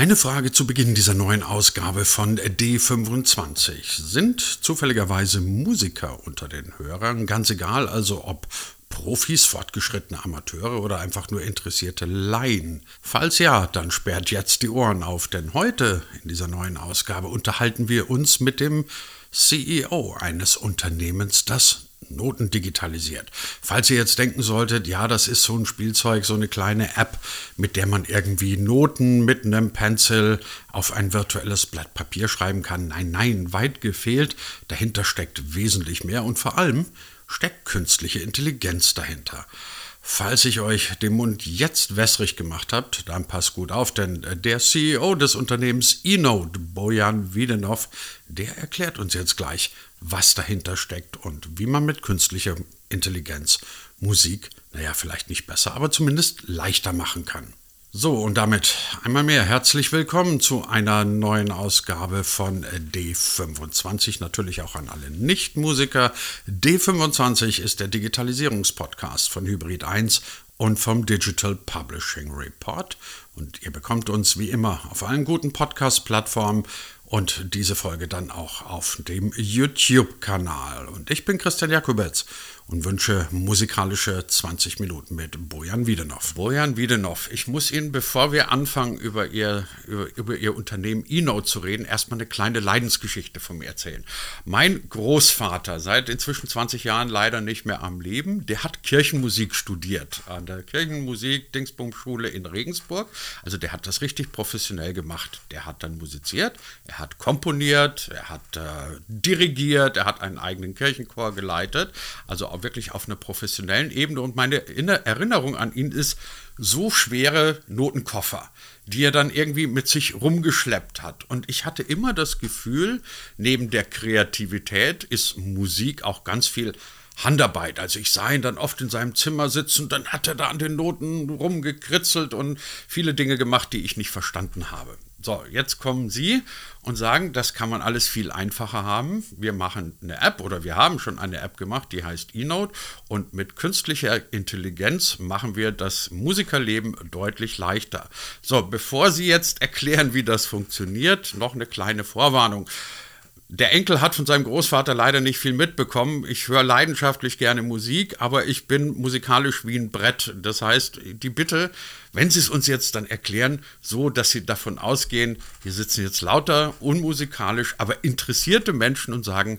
Eine Frage zu Beginn dieser neuen Ausgabe von D25. Sind zufälligerweise Musiker unter den Hörern? Ganz egal, also ob Profis, fortgeschrittene Amateure oder einfach nur interessierte Laien? Falls ja, dann sperrt jetzt die Ohren auf, denn heute in dieser neuen Ausgabe unterhalten wir uns mit dem CEO eines Unternehmens, das Noten digitalisiert. Falls ihr jetzt denken solltet, ja, das ist so ein Spielzeug, so eine kleine App, mit der man irgendwie Noten mit einem Pencil auf ein virtuelles Blatt Papier schreiben kann. Nein, nein, weit gefehlt. Dahinter steckt wesentlich mehr und vor allem steckt künstliche Intelligenz dahinter. Falls ich euch den Mund jetzt wässrig gemacht habt, dann passt gut auf, denn der CEO des Unternehmens eNote, Bojan Wiedenov, der erklärt uns jetzt gleich, was dahinter steckt und wie man mit künstlicher Intelligenz Musik, naja, vielleicht nicht besser, aber zumindest leichter machen kann. So, und damit einmal mehr herzlich willkommen zu einer neuen Ausgabe von D25, natürlich auch an alle Nichtmusiker. D25 ist der Digitalisierungspodcast von Hybrid 1 und vom Digital Publishing Report. Und ihr bekommt uns wie immer auf allen guten Podcast-Plattformen und diese Folge dann auch auf dem YouTube-Kanal. Und ich bin Christian Jakubetz und wünsche musikalische 20 Minuten mit Bojan Wiedenov. Bojan Wiedenov, ich muss Ihnen, bevor wir anfangen, über Ihr, über, über Ihr Unternehmen eNote zu reden, erstmal eine kleine Leidensgeschichte von mir erzählen. Mein Großvater, seit inzwischen 20 Jahren leider nicht mehr am Leben, der hat Kirchenmusik studiert an der Kirchenmusik Dingsbumschule in Regensburg. Also der hat das richtig professionell gemacht. Der hat dann musiziert, er hat komponiert, er hat äh, dirigiert, er hat einen eigenen Kirchenchor geleitet. Also wirklich auf einer professionellen Ebene. Und meine Erinnerung an ihn ist so schwere Notenkoffer, die er dann irgendwie mit sich rumgeschleppt hat. Und ich hatte immer das Gefühl, neben der Kreativität ist Musik auch ganz viel Handarbeit. Also ich sah ihn dann oft in seinem Zimmer sitzen, dann hat er da an den Noten rumgekritzelt und viele Dinge gemacht, die ich nicht verstanden habe. So, jetzt kommen Sie und sagen, das kann man alles viel einfacher haben. Wir machen eine App oder wir haben schon eine App gemacht, die heißt eNote und mit künstlicher Intelligenz machen wir das Musikerleben deutlich leichter. So, bevor Sie jetzt erklären, wie das funktioniert, noch eine kleine Vorwarnung. Der Enkel hat von seinem Großvater leider nicht viel mitbekommen. Ich höre leidenschaftlich gerne Musik, aber ich bin musikalisch wie ein Brett. Das heißt, die Bitte, wenn Sie es uns jetzt dann erklären, so dass Sie davon ausgehen, hier sitzen jetzt lauter unmusikalisch, aber interessierte Menschen und sagen,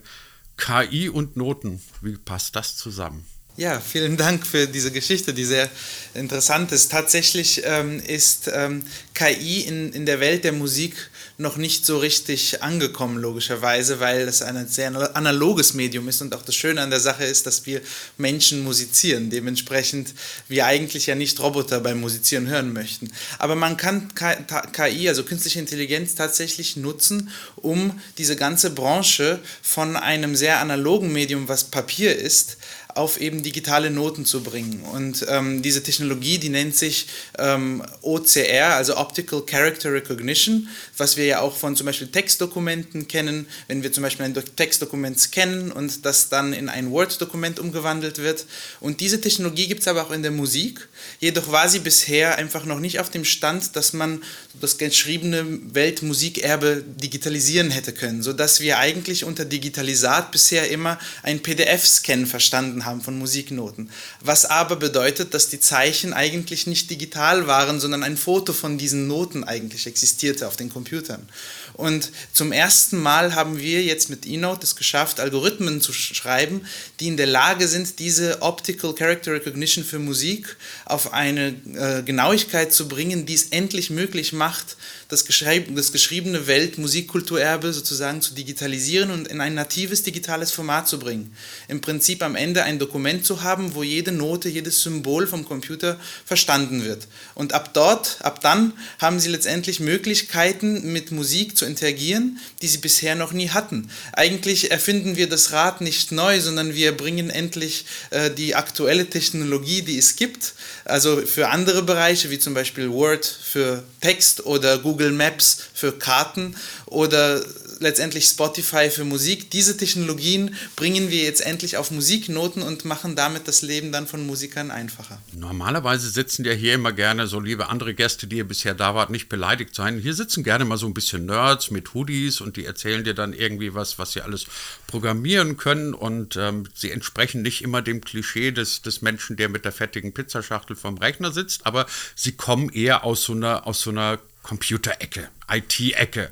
KI und Noten, wie passt das zusammen? Ja, vielen Dank für diese Geschichte, die sehr interessant ist. Tatsächlich ähm, ist ähm, KI in, in der Welt der Musik noch nicht so richtig angekommen, logischerweise, weil es ein sehr analoges Medium ist und auch das Schöne an der Sache ist, dass wir Menschen musizieren, dementsprechend wir eigentlich ja nicht Roboter beim Musizieren hören möchten. Aber man kann KI, also künstliche Intelligenz, tatsächlich nutzen, um diese ganze Branche von einem sehr analogen Medium, was Papier ist, auf eben digitale Noten zu bringen. Und ähm, diese Technologie, die nennt sich ähm, OCR, also Optical Character Recognition, was wir ja auch von zum Beispiel Textdokumenten kennen. Wenn wir zum Beispiel ein Textdokument scannen und das dann in ein Word-Dokument umgewandelt wird. Und diese Technologie gibt es aber auch in der Musik. Jedoch war sie bisher einfach noch nicht auf dem Stand, dass man das geschriebene Weltmusikerbe digitalisieren hätte können, sodass wir eigentlich unter Digitalisat bisher immer ein PDF-Scan verstanden haben von Musiknoten. Was aber bedeutet, dass die Zeichen eigentlich nicht digital waren, sondern ein Foto von diesen Noten eigentlich existierte auf den Computern. Und zum ersten Mal haben wir jetzt mit eNote es geschafft, Algorithmen zu schreiben, die in der Lage sind, diese Optical Character Recognition für Musik auf eine äh, Genauigkeit zu bringen, die es endlich möglich macht, das, das geschriebene Weltmusikkulturerbe sozusagen zu digitalisieren und in ein natives digitales Format zu bringen. Im Prinzip am Ende ein Dokument zu haben, wo jede Note, jedes Symbol vom Computer verstanden wird. Und ab dort, ab dann haben sie letztendlich Möglichkeiten mit Musik zu interagieren, die sie bisher noch nie hatten. Eigentlich erfinden wir das Rad nicht neu, sondern wir bringen endlich äh, die aktuelle Technologie, die es gibt, also für andere Bereiche wie zum Beispiel Word für Text oder Google Maps für Karten oder letztendlich Spotify für Musik. Diese Technologien bringen wir jetzt endlich auf Musiknoten und machen damit das Leben dann von Musikern einfacher. Normalerweise sitzen ja hier immer gerne so liebe andere Gäste, die ihr bisher da wart, nicht beleidigt sein. Hier sitzen gerne mal so ein bisschen Nerds mit Hoodies und die erzählen dir dann irgendwie was, was sie alles programmieren können und ähm, sie entsprechen nicht immer dem Klischee des, des Menschen, der mit der fettigen Pizzaschachtel vom Rechner sitzt, aber sie kommen eher aus so einer, aus so einer Computerecke, IT-Ecke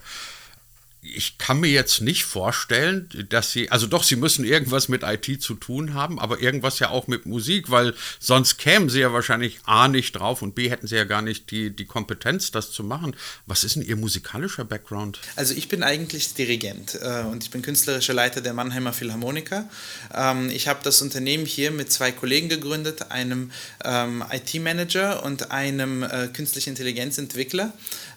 ich kann mir jetzt nicht vorstellen, dass sie, also doch, sie müssen irgendwas mit IT zu tun haben, aber irgendwas ja auch mit Musik, weil sonst kämen sie ja wahrscheinlich A nicht drauf und B hätten sie ja gar nicht die, die Kompetenz, das zu machen. Was ist denn Ihr musikalischer Background? Also ich bin eigentlich Dirigent äh, und ich bin künstlerischer Leiter der Mannheimer Philharmoniker. Ähm, ich habe das Unternehmen hier mit zwei Kollegen gegründet, einem ähm, IT-Manager und einem äh, künstliche Intelligenzentwickler.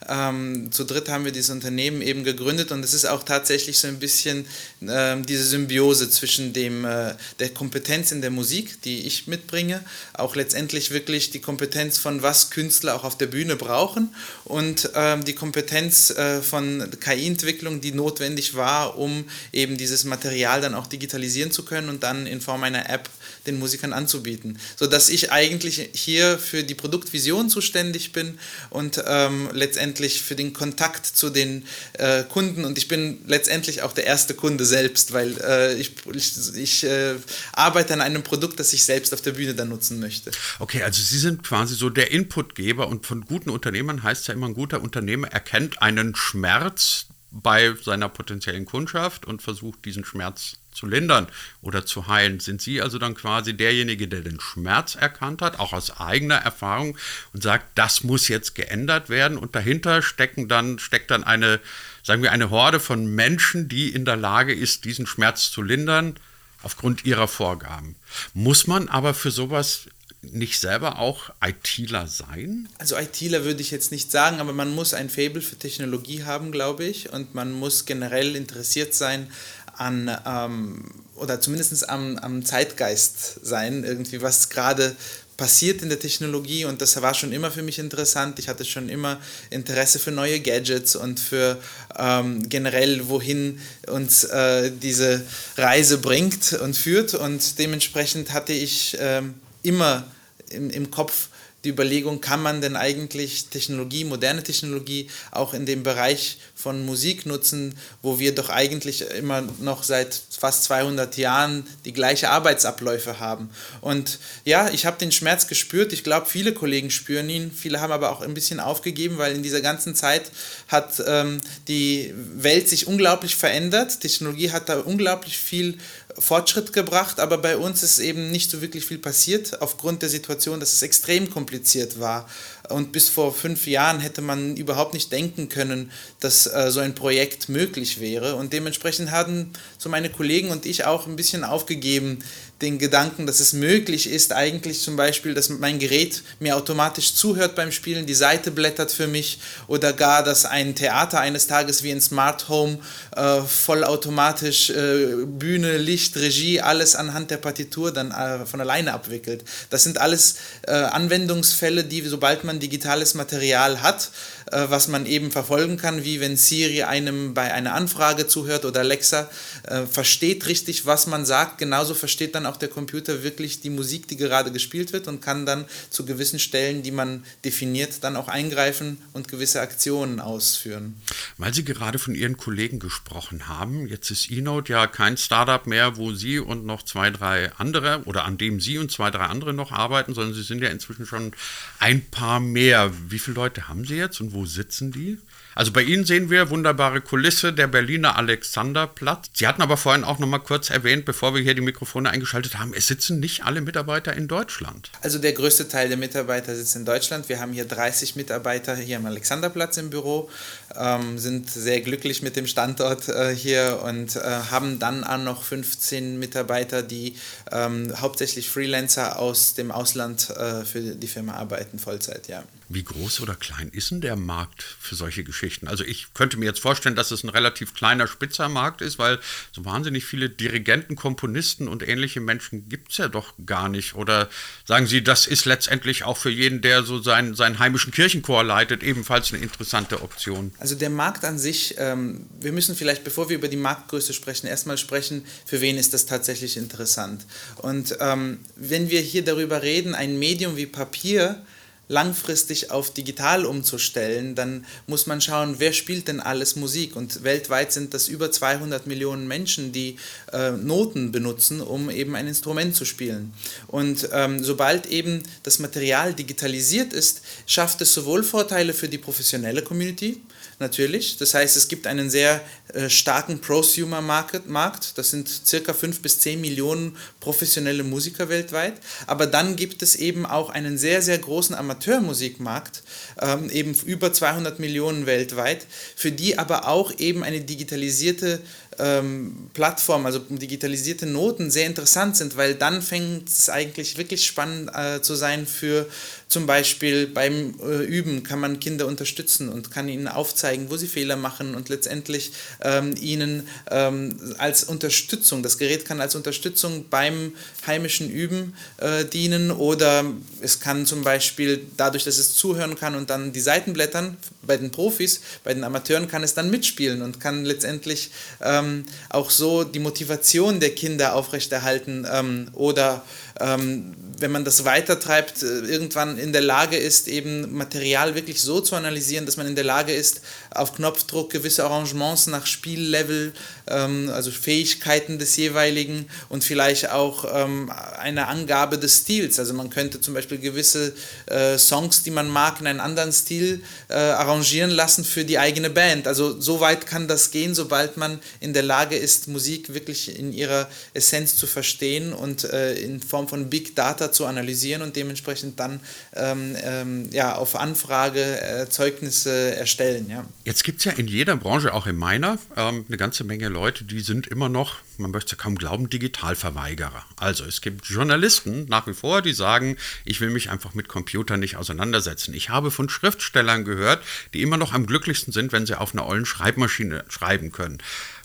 Ähm, zu dritt haben wir dieses Unternehmen eben gegründet und es ist auch tatsächlich so ein bisschen äh, diese Symbiose zwischen dem, äh, der Kompetenz in der Musik, die ich mitbringe, auch letztendlich wirklich die Kompetenz von was Künstler auch auf der Bühne brauchen und ähm, die Kompetenz äh, von KI-Entwicklung, die notwendig war, um eben dieses Material dann auch digitalisieren zu können und dann in Form einer App den Musikern anzubieten. Sodass ich eigentlich hier für die Produktvision zuständig bin und ähm, letztendlich für den Kontakt zu den äh, Kunden und ich bin letztendlich auch der erste Kunde selbst, weil äh, ich, ich, ich äh, arbeite an einem Produkt, das ich selbst auf der Bühne dann nutzen möchte. Okay, also Sie sind quasi so der Inputgeber und von guten Unternehmern heißt ja immer, ein guter Unternehmer erkennt einen Schmerz bei seiner potenziellen Kundschaft und versucht diesen Schmerz zu lindern oder zu heilen. Sind Sie also dann quasi derjenige, der den Schmerz erkannt hat, auch aus eigener Erfahrung und sagt, das muss jetzt geändert werden und dahinter stecken dann, steckt dann eine, sagen wir, eine Horde von Menschen, die in der Lage ist, diesen Schmerz zu lindern aufgrund ihrer Vorgaben. Muss man aber für sowas nicht selber auch ITler sein? Also ITler würde ich jetzt nicht sagen, aber man muss ein Fable für Technologie haben, glaube ich, und man muss generell interessiert sein an, ähm, oder zumindest am, am Zeitgeist sein, irgendwie was gerade passiert in der Technologie und das war schon immer für mich interessant. Ich hatte schon immer Interesse für neue Gadgets und für ähm, generell, wohin uns äh, diese Reise bringt und führt und dementsprechend hatte ich ähm, immer im, im Kopf, die Überlegung, kann man denn eigentlich Technologie, moderne Technologie auch in dem Bereich von Musik nutzen, wo wir doch eigentlich immer noch seit fast 200 Jahren die gleiche Arbeitsabläufe haben. Und ja, ich habe den Schmerz gespürt. Ich glaube, viele Kollegen spüren ihn. Viele haben aber auch ein bisschen aufgegeben, weil in dieser ganzen Zeit hat ähm, die Welt sich unglaublich verändert. Technologie hat da unglaublich viel Fortschritt gebracht, aber bei uns ist eben nicht so wirklich viel passiert aufgrund der Situation, dass es extrem kompliziert war. Und bis vor fünf Jahren hätte man überhaupt nicht denken können, dass äh, so ein Projekt möglich wäre. Und dementsprechend hatten so meine Kollegen und ich auch ein bisschen aufgegeben, den Gedanken, dass es möglich ist, eigentlich zum Beispiel, dass mein Gerät mir automatisch zuhört beim Spielen, die Seite blättert für mich oder gar, dass ein Theater eines Tages wie ein Smart Home äh, vollautomatisch äh, Bühne, Licht, Regie, alles anhand der Partitur dann äh, von alleine abwickelt. Das sind alles äh, Anwendungsfälle, die, sobald man digitales Material hat, äh, was man eben verfolgen kann, wie wenn Siri einem bei einer Anfrage zuhört oder Alexa äh, versteht richtig, was man sagt. Genauso versteht dann auch der Computer wirklich die Musik, die gerade gespielt wird und kann dann zu gewissen Stellen, die man definiert, dann auch eingreifen und gewisse Aktionen ausführen. Weil Sie gerade von Ihren Kollegen gesprochen haben, jetzt ist eNote ja kein Startup mehr, wo Sie und noch zwei, drei andere oder an dem Sie und zwei, drei andere noch arbeiten, sondern Sie sind ja inzwischen schon ein paar mehr. Wie viele Leute haben Sie jetzt und wo sitzen die? Also bei Ihnen sehen wir wunderbare Kulisse, der Berliner Alexanderplatz. Sie hatten aber vorhin auch noch mal kurz erwähnt, bevor wir hier die Mikrofone eingeschaltet haben, es sitzen nicht alle Mitarbeiter in Deutschland. Also der größte Teil der Mitarbeiter sitzt in Deutschland. Wir haben hier 30 Mitarbeiter hier am Alexanderplatz im Büro, ähm, sind sehr glücklich mit dem Standort äh, hier und äh, haben dann auch noch 15 Mitarbeiter, die ähm, hauptsächlich Freelancer aus dem Ausland äh, für die Firma arbeiten, Vollzeit, ja. Wie groß oder klein ist denn der Markt für solche Geschichten? Also ich könnte mir jetzt vorstellen, dass es ein relativ kleiner Spitzermarkt ist, weil so wahnsinnig viele Dirigenten, Komponisten und ähnliche Menschen gibt es ja doch gar nicht. Oder sagen Sie, das ist letztendlich auch für jeden, der so seinen, seinen heimischen Kirchenchor leitet, ebenfalls eine interessante Option? Also der Markt an sich, ähm, wir müssen vielleicht, bevor wir über die Marktgröße sprechen, erstmal sprechen, für wen ist das tatsächlich interessant. Und ähm, wenn wir hier darüber reden, ein Medium wie Papier, langfristig auf digital umzustellen, dann muss man schauen, wer spielt denn alles Musik. Und weltweit sind das über 200 Millionen Menschen, die äh, Noten benutzen, um eben ein Instrument zu spielen. Und ähm, sobald eben das Material digitalisiert ist, schafft es sowohl Vorteile für die professionelle Community, natürlich. Das heißt, es gibt einen sehr äh, starken Prosumer-Markt. Das sind circa 5 bis 10 Millionen professionelle Musiker weltweit. Aber dann gibt es eben auch einen sehr, sehr großen Amateurmusikmarkt, ähm, eben über 200 Millionen weltweit, für die aber auch eben eine digitalisierte ähm, Plattform, also digitalisierte Noten sehr interessant sind, weil dann fängt es eigentlich wirklich spannend äh, zu sein für zum Beispiel beim äh, Üben kann man Kinder unterstützen und kann ihnen aufzeigen, wo sie Fehler machen und letztendlich ähm, ihnen ähm, als Unterstützung, das Gerät kann als Unterstützung beim heimischen Üben äh, dienen oder es kann zum Beispiel dadurch, dass es zuhören kann und dann die Seiten blättern, bei den Profis, bei den Amateuren kann es dann mitspielen und kann letztendlich ähm, auch so die Motivation der Kinder aufrechterhalten ähm, oder ähm, wenn man das weitertreibt, äh, irgendwann in der Lage ist, eben Material wirklich so zu analysieren, dass man in der Lage ist, auf Knopfdruck gewisse Arrangements nach Spiellevel, ähm, also Fähigkeiten des jeweiligen und vielleicht auch ähm, eine Angabe des Stils. Also man könnte zum Beispiel gewisse äh, Songs, die man mag, in einen anderen Stil äh, arrangieren lassen für die eigene Band. Also so weit kann das gehen, sobald man in der Lage ist, Musik wirklich in ihrer Essenz zu verstehen und äh, in Form von Big Data zu analysieren und dementsprechend dann ähm, ähm, ja, auf Anfrage Erzeugnisse erstellen. Ja. Jetzt gibt es ja in jeder Branche, auch in meiner, ähm, eine ganze Menge Leute, die sind immer noch, man möchte kaum glauben, Digitalverweigerer. Also es gibt Journalisten nach wie vor, die sagen, ich will mich einfach mit Computern nicht auseinandersetzen. Ich habe von Schriftstellern gehört, die immer noch am glücklichsten sind, wenn sie auf einer ollen Schreibmaschine schreiben können.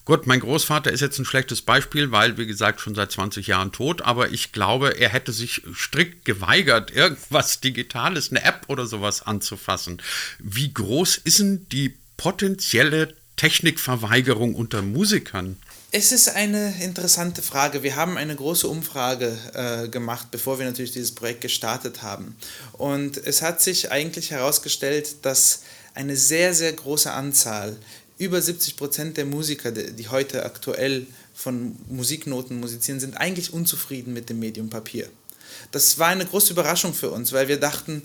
Gut, mein Großvater ist jetzt ein schlechtes Beispiel, weil, wie gesagt, schon seit 20 Jahren tot, aber ich glaube, er hätte sich strikt geweigert, irgendwas Digitales, eine App oder sowas anzufassen. Wie groß ist denn die potenzielle Technikverweigerung unter Musikern? Es ist eine interessante Frage. Wir haben eine große Umfrage äh, gemacht, bevor wir natürlich dieses Projekt gestartet haben. Und es hat sich eigentlich herausgestellt, dass eine sehr, sehr große Anzahl über 70 Prozent der Musiker, die heute aktuell von Musiknoten musizieren, sind eigentlich unzufrieden mit dem Medium Papier. Das war eine große Überraschung für uns, weil wir dachten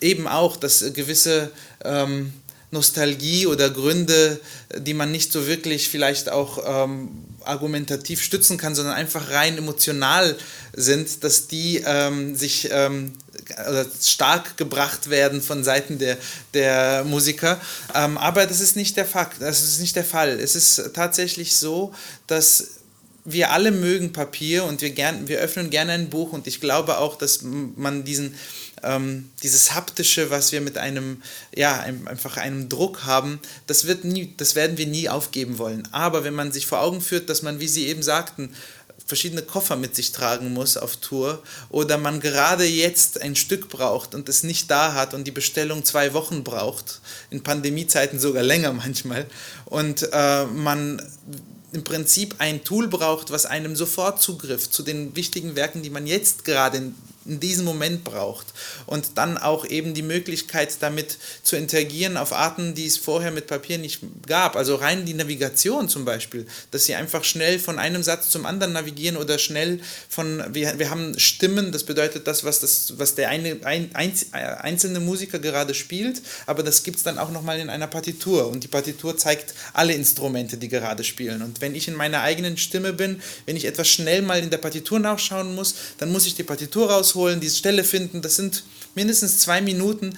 eben auch, dass gewisse ähm, Nostalgie oder Gründe, die man nicht so wirklich vielleicht auch ähm, argumentativ stützen kann, sondern einfach rein emotional sind, dass die ähm, sich ähm, stark gebracht werden von Seiten der, der Musiker. Ähm, aber das ist nicht der Fakt, das ist nicht der Fall. Es ist tatsächlich so, dass wir alle mögen Papier und wir, gern, wir öffnen gerne ein Buch und ich glaube auch, dass man diesen ähm, dieses haptische, was wir mit einem, ja, einfach einem Druck haben, das, wird nie, das werden wir nie aufgeben wollen. Aber wenn man sich vor Augen führt, dass man, wie Sie eben sagten, verschiedene Koffer mit sich tragen muss auf Tour oder man gerade jetzt ein Stück braucht und es nicht da hat und die Bestellung zwei Wochen braucht, in Pandemiezeiten sogar länger manchmal, und äh, man im Prinzip ein Tool braucht, was einem sofort Zugriff zu den wichtigen Werken, die man jetzt gerade in diesem Moment braucht. Und dann auch eben die Möglichkeit, damit zu interagieren auf Arten, die es vorher mit Papier nicht gab. Also rein die Navigation zum Beispiel, dass sie einfach schnell von einem Satz zum anderen navigieren oder schnell von, wir, wir haben Stimmen, das bedeutet das, was, das, was der eine, ein, einzelne Musiker gerade spielt, aber das gibt es dann auch nochmal in einer Partitur. Und die Partitur zeigt alle Instrumente, die gerade spielen. Und wenn ich in meiner eigenen Stimme bin, wenn ich etwas schnell mal in der Partitur nachschauen muss, dann muss ich die Partitur raus rausholen, diese Stelle finden. Das sind mindestens zwei Minuten.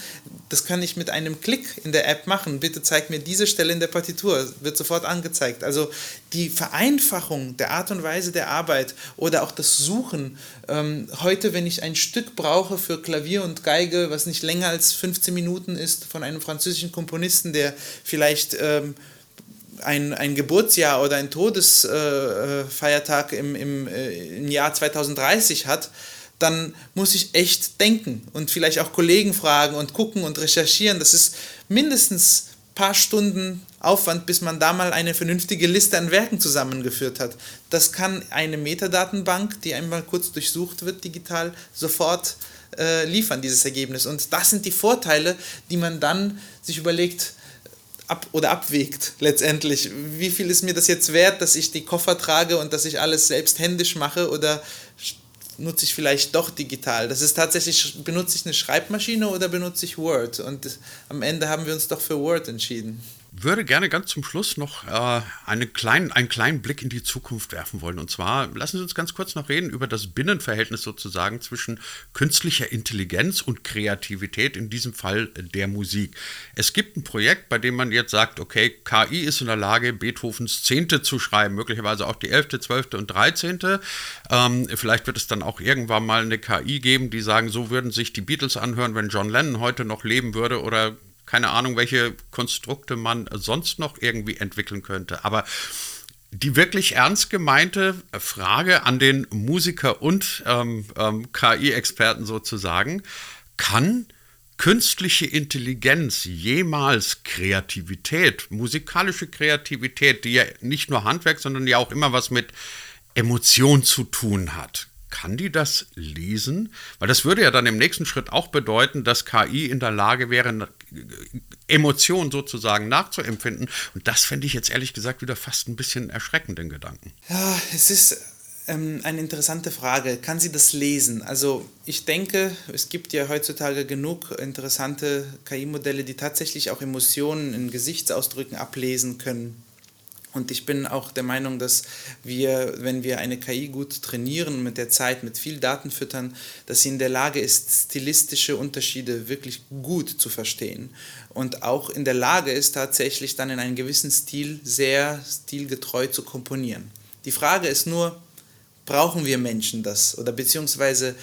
Das kann ich mit einem Klick in der App machen. Bitte zeig mir diese Stelle in der Partitur. Wird sofort angezeigt. Also die Vereinfachung der Art und Weise der Arbeit oder auch das Suchen. Ähm, heute, wenn ich ein Stück brauche für Klavier und Geige, was nicht länger als 15 Minuten ist, von einem französischen Komponisten, der vielleicht ähm, ein, ein Geburtsjahr oder ein Todesfeiertag äh, im, im, äh, im Jahr 2030 hat, dann muss ich echt denken und vielleicht auch Kollegen fragen und gucken und recherchieren. Das ist mindestens ein paar Stunden Aufwand, bis man da mal eine vernünftige Liste an Werken zusammengeführt hat. Das kann eine Metadatenbank, die einmal kurz durchsucht wird digital, sofort äh, liefern, dieses Ergebnis. Und das sind die Vorteile, die man dann sich überlegt, ab oder abwägt letztendlich. Wie viel ist mir das jetzt wert, dass ich die Koffer trage und dass ich alles selbst händisch mache oder nutze ich vielleicht doch digital? Das ist tatsächlich, benutze ich eine Schreibmaschine oder benutze ich Word? Und am Ende haben wir uns doch für Word entschieden würde gerne ganz zum Schluss noch äh, einen, kleinen, einen kleinen Blick in die Zukunft werfen wollen. Und zwar lassen Sie uns ganz kurz noch reden über das Binnenverhältnis sozusagen zwischen künstlicher Intelligenz und Kreativität, in diesem Fall der Musik. Es gibt ein Projekt, bei dem man jetzt sagt, okay, KI ist in der Lage, Beethovens Zehnte zu schreiben, möglicherweise auch die Elfte, Zwölfte und Dreizehnte. Ähm, vielleicht wird es dann auch irgendwann mal eine KI geben, die sagen, so würden sich die Beatles anhören, wenn John Lennon heute noch leben würde oder keine Ahnung, welche Konstrukte man sonst noch irgendwie entwickeln könnte. Aber die wirklich ernst gemeinte Frage an den Musiker und ähm, ähm, KI-Experten sozusagen, kann künstliche Intelligenz jemals Kreativität, musikalische Kreativität, die ja nicht nur Handwerk, sondern ja auch immer was mit Emotion zu tun hat, kann die das lesen? Weil das würde ja dann im nächsten Schritt auch bedeuten, dass KI in der Lage wäre, Emotionen sozusagen nachzuempfinden. Und das fände ich jetzt ehrlich gesagt wieder fast ein bisschen erschreckenden Gedanken. Ja, es ist ähm, eine interessante Frage. Kann sie das lesen? Also ich denke, es gibt ja heutzutage genug interessante KI-Modelle, die tatsächlich auch Emotionen in Gesichtsausdrücken ablesen können. Und ich bin auch der Meinung, dass wir, wenn wir eine KI gut trainieren, mit der Zeit, mit viel Daten füttern, dass sie in der Lage ist, stilistische Unterschiede wirklich gut zu verstehen. Und auch in der Lage ist, tatsächlich dann in einem gewissen Stil sehr stilgetreu zu komponieren. Die Frage ist nur, brauchen wir Menschen das? Oder beziehungsweise,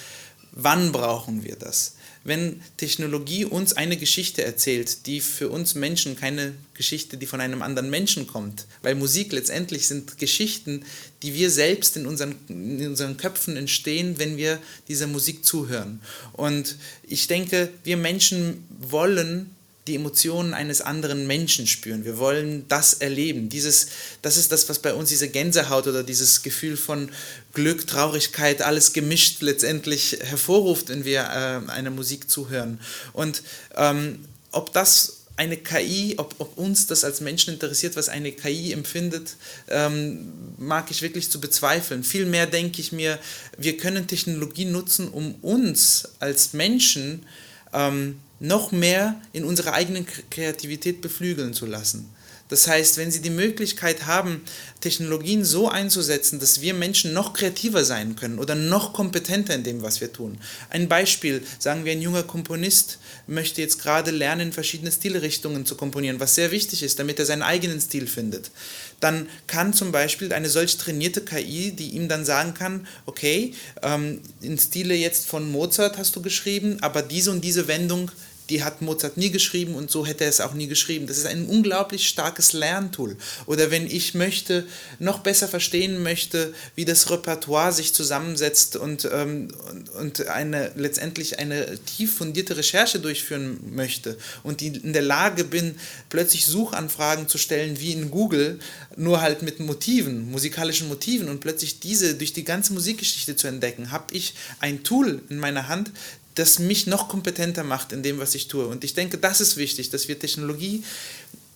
wann brauchen wir das? wenn Technologie uns eine Geschichte erzählt, die für uns Menschen keine Geschichte, die von einem anderen Menschen kommt. Weil Musik letztendlich sind Geschichten, die wir selbst in unseren, in unseren Köpfen entstehen, wenn wir dieser Musik zuhören. Und ich denke, wir Menschen wollen die Emotionen eines anderen Menschen spüren. Wir wollen das erleben. Dieses, das ist das, was bei uns diese Gänsehaut oder dieses Gefühl von Glück, Traurigkeit, alles gemischt letztendlich hervorruft, wenn wir äh, einer Musik zuhören. Und ähm, ob das eine KI, ob, ob, uns das als Menschen interessiert, was eine KI empfindet, ähm, mag ich wirklich zu bezweifeln. Vielmehr denke ich mir, wir können Technologie nutzen, um uns als Menschen ähm, noch mehr in unserer eigenen Kreativität beflügeln zu lassen. Das heißt, wenn Sie die Möglichkeit haben, Technologien so einzusetzen, dass wir Menschen noch kreativer sein können oder noch kompetenter in dem, was wir tun. Ein Beispiel, sagen wir, ein junger Komponist möchte jetzt gerade lernen, verschiedene Stilrichtungen zu komponieren, was sehr wichtig ist, damit er seinen eigenen Stil findet. Dann kann zum Beispiel eine solch trainierte KI, die ihm dann sagen kann, okay, ähm, in Stile jetzt von Mozart hast du geschrieben, aber diese und diese Wendung die hat Mozart nie geschrieben und so hätte er es auch nie geschrieben. Das ist ein unglaublich starkes Lerntool. Oder wenn ich möchte, noch besser verstehen möchte, wie das Repertoire sich zusammensetzt und, ähm, und, und eine, letztendlich eine tief fundierte Recherche durchführen möchte und die in der Lage bin, plötzlich Suchanfragen zu stellen wie in Google, nur halt mit Motiven, musikalischen Motiven und plötzlich diese durch die ganze Musikgeschichte zu entdecken, habe ich ein Tool in meiner Hand, das mich noch kompetenter macht in dem, was ich tue. Und ich denke, das ist wichtig, dass wir Technologie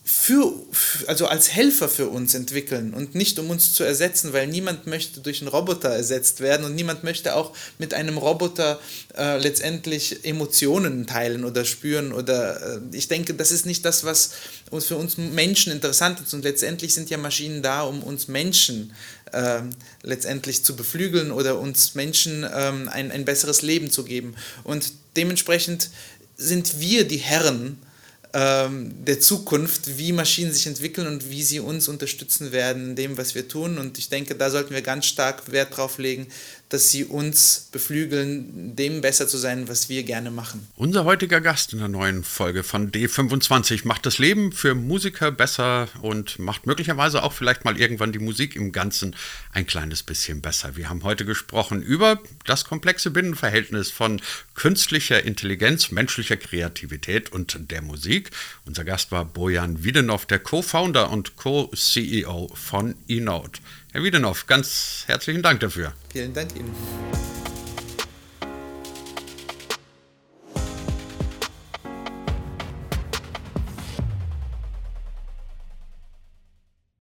für, also als Helfer für uns entwickeln und nicht um uns zu ersetzen, weil niemand möchte durch einen Roboter ersetzt werden und niemand möchte auch mit einem Roboter äh, letztendlich Emotionen teilen oder spüren oder äh, ich denke, das ist nicht das, was uns für uns Menschen interessant ist und letztendlich sind ja Maschinen da, um uns Menschen äh, letztendlich zu beflügeln oder uns Menschen ähm, ein, ein besseres Leben zu geben. Und dementsprechend sind wir die Herren ähm, der Zukunft, wie Maschinen sich entwickeln und wie sie uns unterstützen werden in dem, was wir tun. Und ich denke, da sollten wir ganz stark Wert drauf legen, dass sie uns beflügeln, dem besser zu sein, was wir gerne machen. Unser heutiger Gast in der neuen Folge von D25 macht das Leben für Musiker besser und macht möglicherweise auch vielleicht mal irgendwann die Musik im Ganzen ein kleines bisschen besser. Wir haben heute gesprochen über das komplexe Binnenverhältnis von künstlicher Intelligenz, menschlicher Kreativität und der Musik. Unser Gast war Bojan Wiedenow, der Co-Founder und Co-CEO von eNote. Herr Wiedenow, ganz herzlichen Dank dafür. Vielen Dank Ihnen.